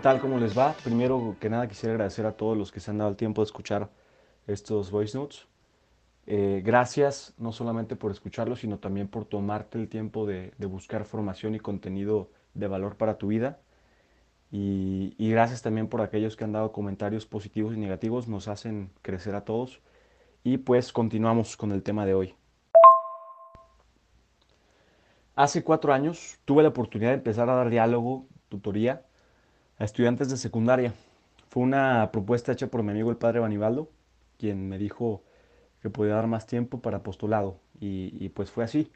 tal? ¿Cómo les va? Primero que nada quisiera agradecer a todos los que se han dado el tiempo de escuchar estos voice notes. Eh, gracias no solamente por escucharlos, sino también por tomarte el tiempo de, buscar formación y contenido de valor para tu vida. Y, y, gracias también por aquellos que han dado comentarios positivos y negativos, nos hacen crecer a todos. Y pues continuamos con el tema de hoy. Hace cuatro años tuve la oportunidad de empezar a dar diálogo, tutoría, a estudiantes de secundaria. Fue una propuesta hecha por mi amigo el padre Banibaldo, quien me dijo que podía dar más tiempo para postulado. Y, pues fue así.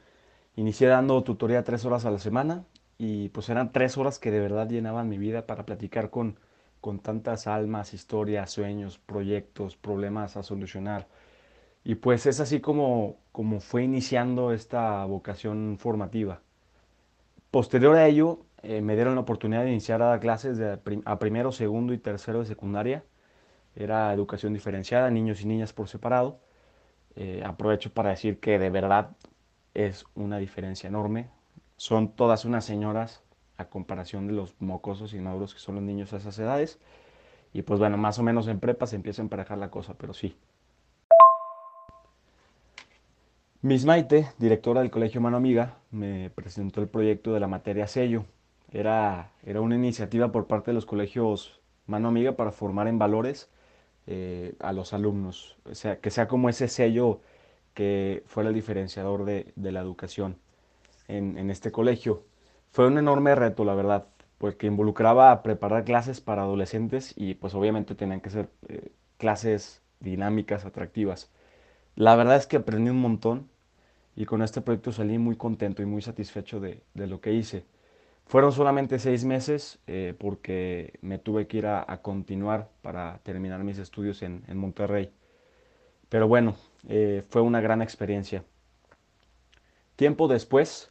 Inicié dando tutoría tres horas a la semana y pues eran tres horas que de verdad llenaban mi vida para platicar con, con tantas almas, historias, sueños, proyectos, problemas a solucionar. Y pues es así como, como fue iniciando esta vocación formativa. Posterior a ello, eh, me dieron la oportunidad de iniciar a dar clases de a primero, segundo y tercero de secundaria. Era educación diferenciada, niños y niñas por separado. Eh, aprovecho para decir que de verdad es una diferencia enorme. Son todas unas señoras a comparación de los mocosos y maduros que son los niños a esas edades. Y pues bueno, más o menos en prepa se empieza a emparejar la cosa, pero sí. Miss Maite, directora del Colegio Mano Amiga, me presentó el proyecto de la materia sello. Era, era una iniciativa por parte de los colegios Mano Amiga para formar en valores eh, a los alumnos, o sea, que sea como ese sello que fuera el diferenciador de, la educación en, este colegio. Fue un enorme reto, la verdad, porque involucraba preparar clases para adolescentes y pues obviamente tenían que ser eh, clases dinámicas, atractivas. La verdad es que aprendí un montón y con este proyecto salí muy contento y muy satisfecho de, lo que hice. Fueron solamente seis meses eh, porque me tuve que ir a, continuar para terminar mis estudios en, Monterrey. Pero bueno, eh, fue una gran experiencia. Tiempo después,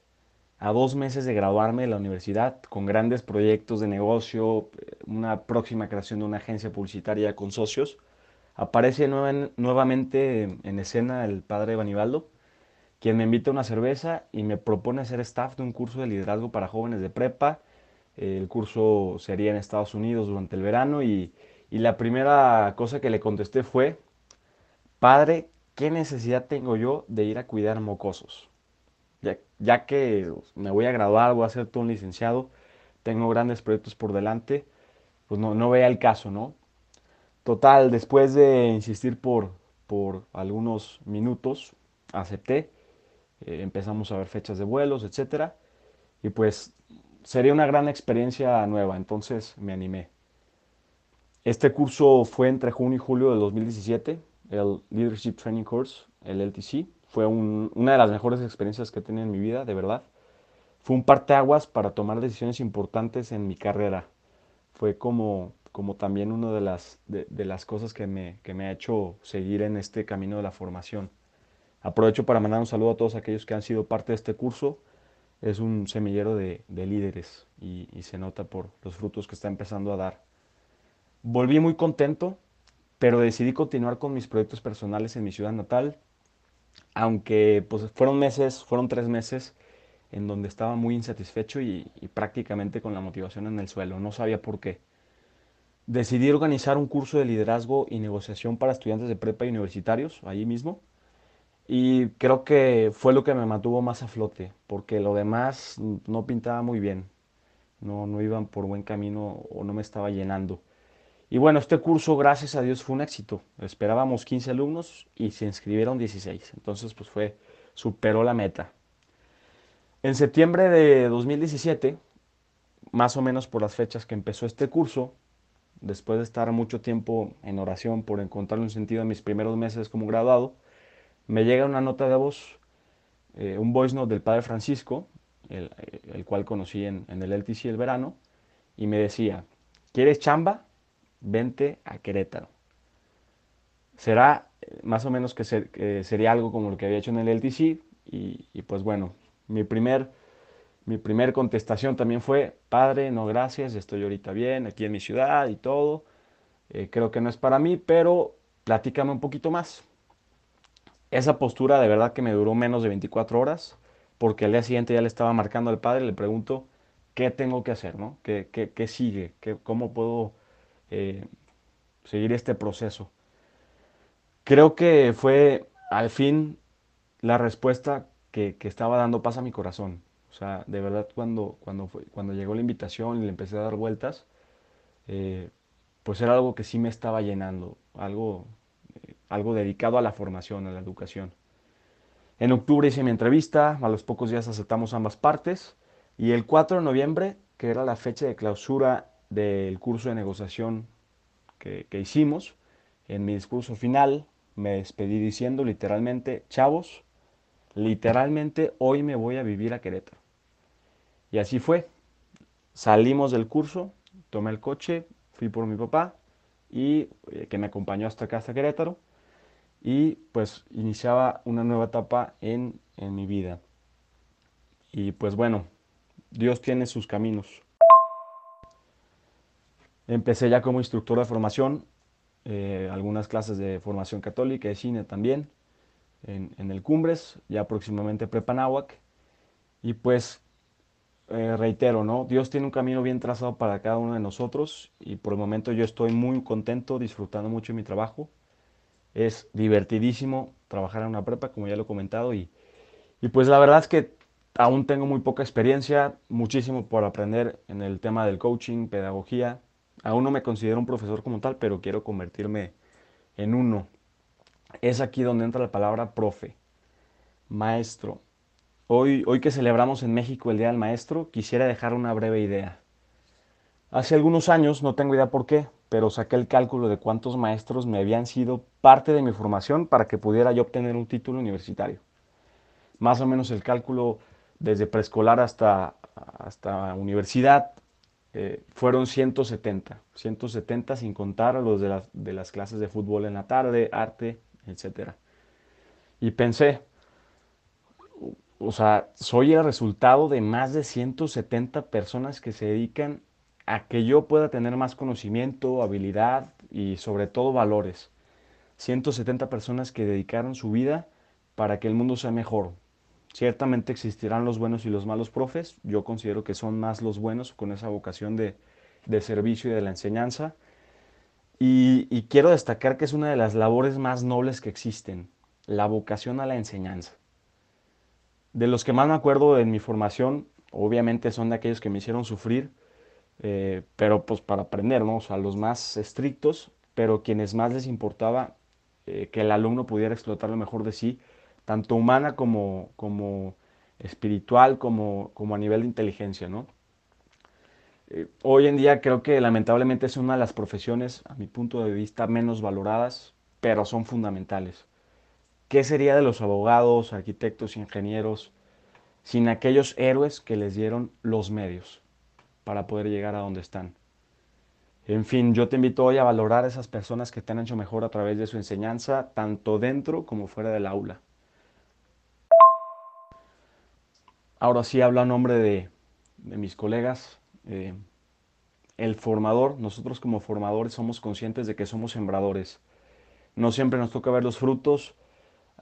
a dos meses de graduarme de la universidad, con grandes proyectos de negocio, eh, una próxima creación de una agencia publicitaria con socios, aparece nuevamente en escena el padre Banibaldo quien me invita a una cerveza y me propone ser staff de un curso de liderazgo para jóvenes de prepa. El curso sería en Estados Unidos durante el verano y, la primera cosa que le contesté fue, padre, ¿qué necesidad tengo yo de ir a cuidar mocosos? Ya, que me voy a graduar, voy a ser todo un licenciado, tengo grandes proyectos por delante, pues no, no vea el caso, ¿no? Total, después de insistir por, por algunos minutos, acepté eh, empezamos a ver fechas de vuelos, etcétera, y pues sería una gran experiencia nueva, entonces me animé. Este curso fue entre junio y julio del 2017, el Leadership Training Course, el LTC. Fue una de las mejores experiencias que he tenido en mi vida, de verdad. Fue un parteaguas para tomar decisiones importantes en mi carrera. Fue como, también una de las, cosas que me ha hecho seguir en este camino de la formación. Aprovecho para mandar un saludo a todos aquellos que han sido parte de este curso. Es un semillero de, líderes y, se nota por los frutos que está empezando a dar. Volví muy contento, pero decidí continuar con mis proyectos personales en mi ciudad natal, aunque pues, fueron meses, fueron tres meses en donde estaba muy insatisfecho y, y prácticamente con la motivación en el suelo. No sabía por qué. Decidí organizar un curso de liderazgo y negociación para estudiantes de prepa y universitarios, allí mismo y creo que fue lo que me mantuvo más a flote, porque lo demás no pintaba muy bien, no, no iban por buen camino o no me estaba llenando. Y bueno, este curso, gracias a Dios, fue un éxito. Esperábamos 15 alumnos y se inscribieron 16. Entonces, pues fue, superó la meta. En septiembre de 2017, más o menos por las fechas que empezó este curso, después de estar mucho tiempo en oración por encontrar un sentido en mis primeros meses como graduado, me llega una nota de voz, eh, un voice note del Padre Francisco, el, cual conocí en, el LTC el verano, y me decía, ¿quieres chamba? Vente a Querétaro. Será eh, más o menos que, sería algo como lo que había hecho en el LTC, y, pues bueno, mi primer, mi primer contestación también fue, Padre, no gracias, estoy ahorita bien, aquí en mi ciudad y todo, eh, creo que no es para mí, pero platícame un poquito más. Esa postura de verdad que me duró menos de 24 horas, porque al día siguiente ya le estaba marcando al padre, le pregunto, ¿qué tengo que hacer? ¿no? ¿Qué, qué, sigue? ¿Qué, ¿Cómo puedo eh, seguir este proceso? Creo que fue al fin la respuesta que, estaba dando paz a mi corazón. O sea, de verdad cuando, cuando, cuando llegó la invitación y le empecé a dar vueltas, eh, pues era algo que sí me estaba llenando, algo, algo dedicado a la formación, a la educación. En octubre hice mi entrevista, a los pocos días aceptamos ambas partes y el 4 de noviembre, que era la fecha de clausura del curso de negociación que, que hicimos, en mi discurso final me despedí diciendo literalmente, chavos, literalmente hoy me voy a vivir a Querétaro. Y así fue. Salimos del curso, tomé el coche, fui por mi papá y eh, que me acompañó hasta acá, hasta Querétaro. Y pues iniciaba una nueva etapa en, en mi vida. Y pues bueno, Dios tiene sus caminos. Empecé ya como instructor de formación, eh, algunas clases de formación católica, de cine también, en, el Cumbres, ya próximamente Prepanáhuac. Y pues eh, reitero, ¿no? Dios tiene un camino bien trazado para cada uno de nosotros y por el momento yo estoy muy contento, disfrutando mucho de mi trabajo. Es divertidísimo trabajar en una prepa, como ya lo he comentado, y, y pues la verdad es que aún tengo muy poca experiencia, muchísimo por aprender en el tema del coaching, pedagogía. Aún no me considero un profesor como tal, pero quiero convertirme en uno. Es aquí donde entra la palabra profe, maestro. Hoy, hoy que celebramos en México el Día del Maestro, quisiera dejar una breve idea. Hace algunos años, no tengo idea por qué, pero saqué el cálculo de cuántos maestros me habían sido parte de mi formación para que pudiera yo obtener un título universitario. Más o menos el cálculo desde preescolar hasta, hasta universidad, eh, fueron 170, 170 sin contar los de, de las clases de fútbol en la tarde, arte, etc. Y pensé, o sea, soy el resultado de más de 170 personas que se dedican a que yo pueda tener más conocimiento, habilidad y sobre todo valores. 170 personas que dedicaron su vida para que el mundo sea mejor, Ciertamente existirán los buenos y los malos profes. Yo considero que son más los buenos con esa vocación de, servicio y de la enseñanza. Y, y, quiero destacar que es una de las labores más nobles que existen, la vocación a la enseñanza. De los que más me acuerdo en mi formación, obviamente son de aquellos que me hicieron sufrir, eh, pero pues para aprender, ¿no? O los más estrictos, pero quienes más les importaba eh, que el alumno pudiera explotar lo mejor de sí tanto humana como, como espiritual, como, como a nivel de inteligencia, ¿no? Eh, hoy en día creo que lamentablemente es una de las profesiones, a mi punto de vista, menos valoradas, pero son fundamentales. ¿Qué sería de los abogados, arquitectos, ingenieros, sin aquellos héroes que les dieron los medios para poder llegar a donde están? En fin, yo te invito hoy a valorar a esas personas que te han hecho mejor a través de su enseñanza, tanto dentro como fuera del aula. Ahora sí hablo a nombre de, mis colegas. Eh, el formador, nosotros como formadores somos conscientes de que somos sembradores. No siempre nos toca ver los frutos.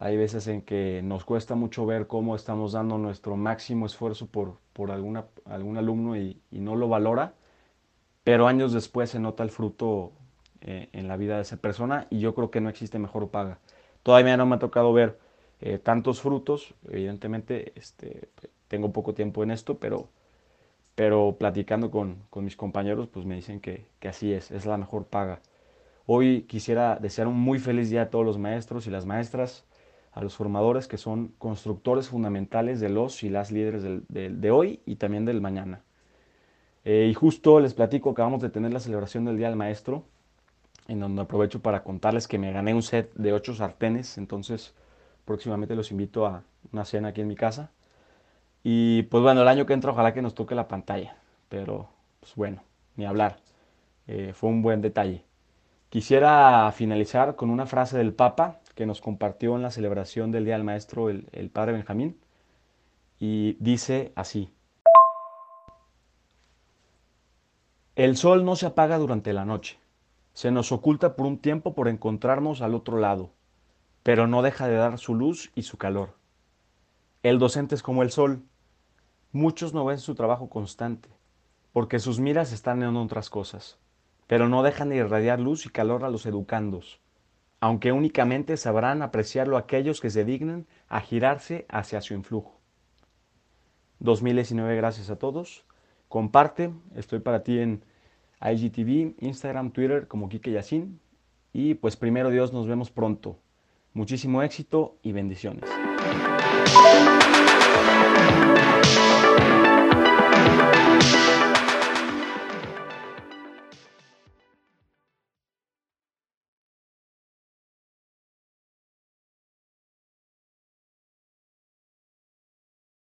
Hay veces en que nos cuesta mucho ver cómo estamos dando nuestro máximo esfuerzo por, por alguna, algún alumno y, no lo valora, pero años después se nota el fruto eh, en la vida de esa persona y yo creo que no existe mejor paga. Todavía no me ha tocado ver eh, tantos frutos, evidentemente este, tengo poco tiempo en esto, pero, pero platicando con, mis compañeros, pues me dicen que, así es, es la mejor paga. Hoy quisiera desear un muy feliz día a todos los maestros y las maestras, a los formadores que son constructores fundamentales de los y las líderes de hoy y también del mañana. Eh, y justo les platico, acabamos de tener la celebración del Día del Maestro, en donde aprovecho para contarles que me gané un set de ocho sartenes, entonces próximamente los invito a una cena aquí en mi casa. Y pues bueno, el año que entra ojalá que nos toque la pantalla, pero pues bueno, ni hablar. Eh, fue un buen detalle. Quisiera finalizar con una frase del Papa que nos compartió en la celebración del Día del Maestro el, el Padre Benjamín. Y dice así. El sol no se apaga durante la noche. Se nos oculta por un tiempo por encontrarnos al otro lado, pero no deja de dar su luz y su calor. El docente es como el sol, Muchos no ven su trabajo constante, porque sus miras están en otras cosas, pero no dejan de irradiar luz y calor a los educandos, aunque únicamente sabrán apreciarlo aquellos que se dignen a girarse hacia su influjo. 2019, gracias a todos. Comparte, estoy para ti en IGTV, Instagram, Twitter como Kike Yacine. Y pues primero Dios, nos vemos pronto. Muchísimo éxito y bendiciones.